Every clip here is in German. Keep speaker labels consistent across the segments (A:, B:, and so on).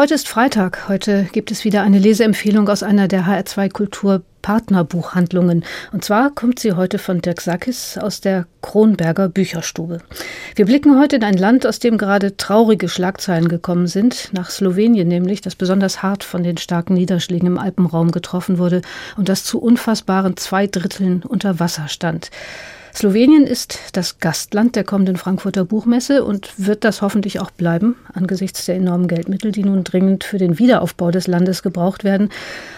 A: Heute ist Freitag. Heute gibt es wieder eine Leseempfehlung aus einer der HR2 Kultur Partnerbuchhandlungen. Und zwar kommt sie heute von Dirk Sackis aus der Kronberger Bücherstube. Wir blicken heute in ein Land, aus dem gerade traurige Schlagzeilen gekommen sind, nach Slowenien nämlich, das besonders hart von den starken Niederschlägen im Alpenraum getroffen wurde und das zu unfassbaren zwei Dritteln unter Wasser stand. Slowenien ist das Gastland der kommenden Frankfurter Buchmesse und wird das hoffentlich auch bleiben, angesichts der enormen Geldmittel, die nun dringend für den Wiederaufbau des Landes gebraucht werden.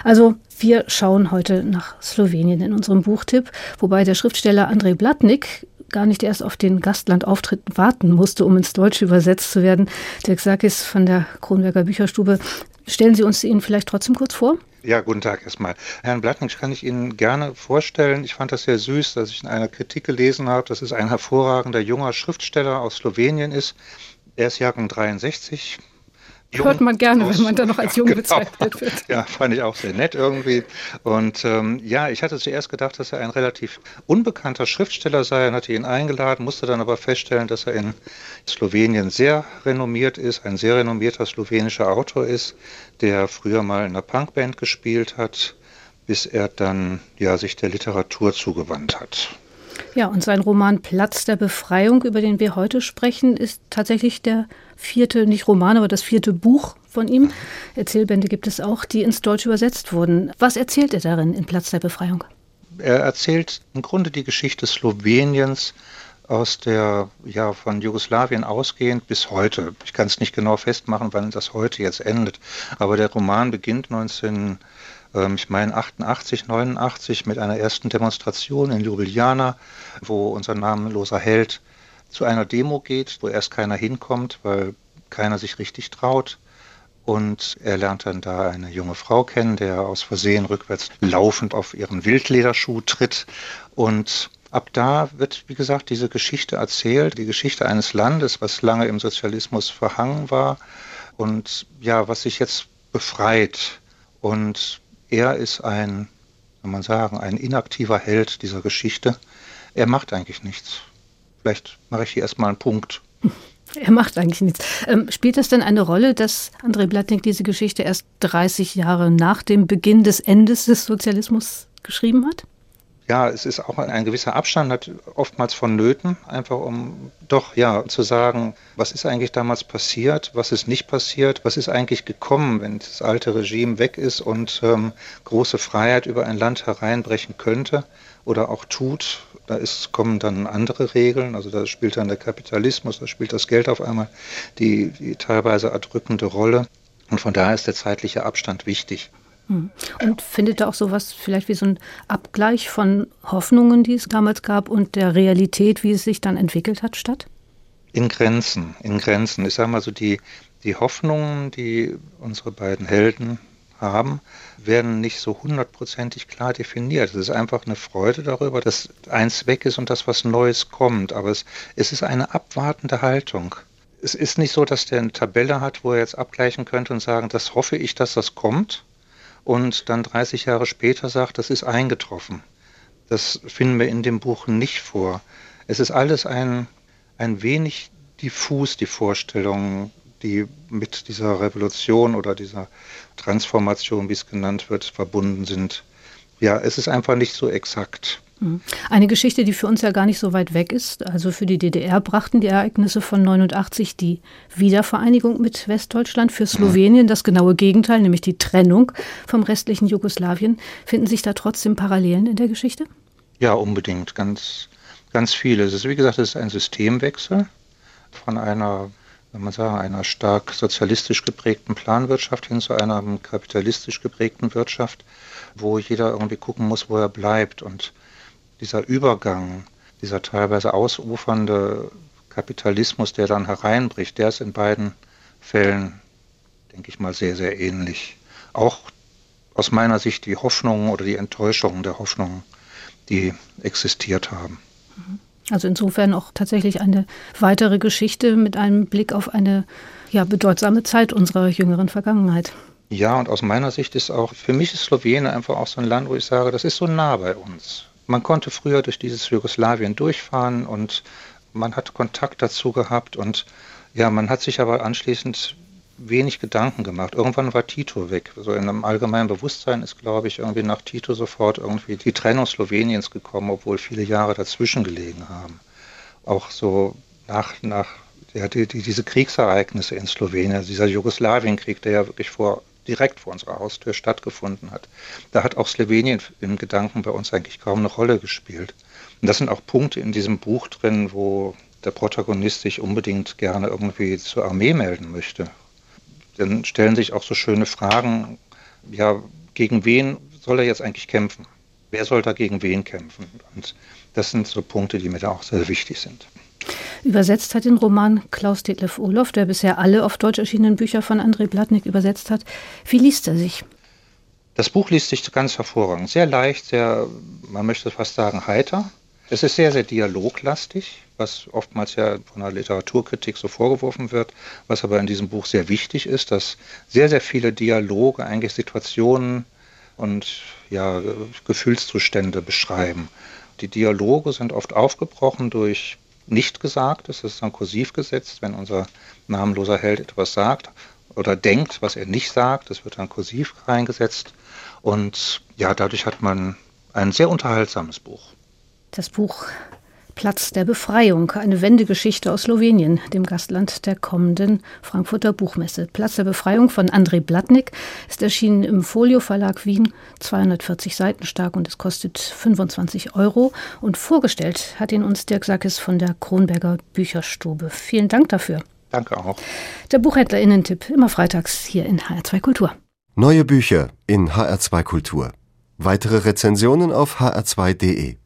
A: Also wir schauen heute nach Slowenien in unserem Buchtipp, wobei der Schriftsteller Andrei Blatnik gar nicht erst auf den Gastlandauftritt warten musste, um ins Deutsche übersetzt zu werden. Dirk Sakis von der Kronberger Bücherstube. Stellen Sie uns ihn vielleicht trotzdem kurz vor?
B: Ja, guten Tag erstmal. Herrn Blattnick kann ich Ihnen gerne vorstellen. Ich fand das sehr süß, dass ich in einer Kritik gelesen habe, dass es ein hervorragender junger Schriftsteller aus Slowenien ist. Er ist Jahrgang 63,
A: Jung Hört man gerne, wenn man da noch als jung genau. bezeichnet wird.
B: Ja, fand ich auch sehr nett irgendwie. Und ähm, ja, ich hatte zuerst gedacht, dass er ein relativ unbekannter Schriftsteller sei und hatte ihn eingeladen, musste dann aber feststellen, dass er in Slowenien sehr renommiert ist, ein sehr renommierter slowenischer Autor ist, der früher mal in einer Punkband gespielt hat, bis er dann ja, sich der Literatur zugewandt hat.
A: Ja, und sein Roman Platz der Befreiung, über den wir heute sprechen, ist tatsächlich der vierte, nicht Roman, aber das vierte Buch von ihm. Erzählbände gibt es auch, die ins Deutsche übersetzt wurden. Was erzählt er darin in Platz der Befreiung?
B: Er erzählt im Grunde die Geschichte Sloweniens aus der, ja, von Jugoslawien ausgehend bis heute. Ich kann es nicht genau festmachen, wann das heute jetzt endet. Aber der Roman beginnt 19 ähm, ich meine 88, 89 mit einer ersten Demonstration in Ljubljana, wo unser namenloser Held zu einer Demo geht, wo erst keiner hinkommt, weil keiner sich richtig traut. Und er lernt dann da eine junge Frau kennen, der aus Versehen rückwärts laufend auf ihren Wildlederschuh tritt. Und ab da wird, wie gesagt, diese Geschichte erzählt, die Geschichte eines Landes, was lange im Sozialismus verhangen war und ja, was sich jetzt befreit. Und er ist ein, kann man sagen, ein inaktiver Held dieser Geschichte. Er macht eigentlich nichts. Vielleicht mache ich hier erstmal einen Punkt.
A: Er macht eigentlich nichts. Ähm, spielt es denn eine Rolle, dass André Blattnik diese Geschichte erst 30 Jahre nach dem Beginn des Endes des Sozialismus geschrieben hat?
B: Ja, es ist auch ein gewisser Abstand hat oftmals vonnöten, einfach um doch ja zu sagen, was ist eigentlich damals passiert, was ist nicht passiert, was ist eigentlich gekommen, wenn das alte Regime weg ist und ähm, große Freiheit über ein Land hereinbrechen könnte oder auch tut. Da ist, kommen dann andere Regeln, also da spielt dann der Kapitalismus, da spielt das Geld auf einmal die, die teilweise erdrückende Rolle. Und von daher ist der zeitliche Abstand wichtig.
A: Hm. Und findet da auch sowas vielleicht wie so ein Abgleich von Hoffnungen, die es damals gab, und der Realität, wie es sich dann entwickelt hat, statt?
B: In Grenzen, in Grenzen. Ich sage mal so, die, die Hoffnungen, die unsere beiden Helden haben, werden nicht so hundertprozentig klar definiert. Es ist einfach eine Freude darüber, dass eins weg ist und dass was Neues kommt. Aber es, es ist eine abwartende Haltung. Es ist nicht so, dass der eine Tabelle hat, wo er jetzt abgleichen könnte und sagen, das hoffe ich, dass das kommt und dann 30 Jahre später sagt, das ist eingetroffen. Das finden wir in dem Buch nicht vor. Es ist alles ein, ein wenig diffus, die Vorstellungen, die mit dieser Revolution oder dieser Transformation, wie es genannt wird, verbunden sind. Ja, es ist einfach nicht so exakt.
A: Mhm. Eine Geschichte, die für uns ja gar nicht so weit weg ist. Also für die DDR brachten die Ereignisse von 89 die Wiedervereinigung mit Westdeutschland. Für Slowenien das genaue Gegenteil, nämlich die Trennung vom restlichen Jugoslawien. Finden sich da trotzdem Parallelen in der Geschichte?
B: Ja, unbedingt. Ganz, ganz viele. Es ist, wie gesagt, es ist ein Systemwechsel von einer wenn man sagen, einer stark sozialistisch geprägten Planwirtschaft hin zu einer kapitalistisch geprägten Wirtschaft, wo jeder irgendwie gucken muss, wo er bleibt. Und dieser Übergang, dieser teilweise ausufernde Kapitalismus, der dann hereinbricht, der ist in beiden Fällen, denke ich mal, sehr, sehr ähnlich. Auch aus meiner Sicht die Hoffnungen oder die Enttäuschungen der Hoffnungen, die existiert haben.
A: Also insofern auch tatsächlich eine weitere Geschichte mit einem Blick auf eine ja, bedeutsame Zeit unserer jüngeren Vergangenheit.
B: Ja, und aus meiner Sicht ist auch, für mich ist Slowenien einfach auch so ein Land, wo ich sage, das ist so nah bei uns. Man konnte früher durch dieses Jugoslawien durchfahren und man hat Kontakt dazu gehabt und ja, man hat sich aber anschließend wenig Gedanken gemacht. Irgendwann war Tito weg. So in einem allgemeinen Bewusstsein ist, glaube ich, irgendwie nach Tito sofort irgendwie die Trennung Sloweniens gekommen, obwohl viele Jahre dazwischen gelegen haben. Auch so nach, nach ja, die, die, diese Kriegsereignisse in Slowenien, dieser Jugoslawienkrieg, der ja wirklich vor, direkt vor unserer Haustür stattgefunden hat. Da hat auch Slowenien im Gedanken bei uns eigentlich kaum eine Rolle gespielt. Und das sind auch Punkte in diesem Buch drin, wo der Protagonist sich unbedingt gerne irgendwie zur Armee melden möchte. Dann stellen sich auch so schöne Fragen, ja, gegen wen soll er jetzt eigentlich kämpfen? Wer soll da gegen wen kämpfen? Und das sind so Punkte, die mir da auch sehr wichtig sind.
A: Übersetzt hat den Roman Klaus Detlef Olof, der bisher alle auf Deutsch erschienenen Bücher von André Blatnik übersetzt hat. Wie liest er sich?
B: Das Buch liest sich ganz hervorragend. Sehr leicht, sehr, man möchte fast sagen, heiter. Es ist sehr, sehr dialoglastig, was oftmals ja von der Literaturkritik so vorgeworfen wird, was aber in diesem Buch sehr wichtig ist, dass sehr, sehr viele Dialoge eigentlich Situationen und ja, Gefühlszustände beschreiben. Die Dialoge sind oft aufgebrochen durch nicht gesagt ist. Es ist dann kursiv gesetzt, wenn unser namenloser Held etwas sagt oder denkt, was er nicht sagt. Das wird dann kursiv reingesetzt. Und ja, dadurch hat man ein sehr unterhaltsames Buch.
A: Das Buch Platz der Befreiung, eine Wendegeschichte aus Slowenien, dem Gastland der kommenden Frankfurter Buchmesse. Platz der Befreiung von André Blatnik ist erschienen im Folio Verlag Wien, 240 Seiten stark und es kostet 25 Euro. Und vorgestellt hat ihn uns Dirk Sackes von der Kronberger Bücherstube. Vielen Dank dafür.
B: Danke auch.
A: Der Buchhändlerinnen-Tipp immer freitags hier in HR2 Kultur.
C: Neue Bücher in HR2 Kultur. Weitere Rezensionen auf hr2.de.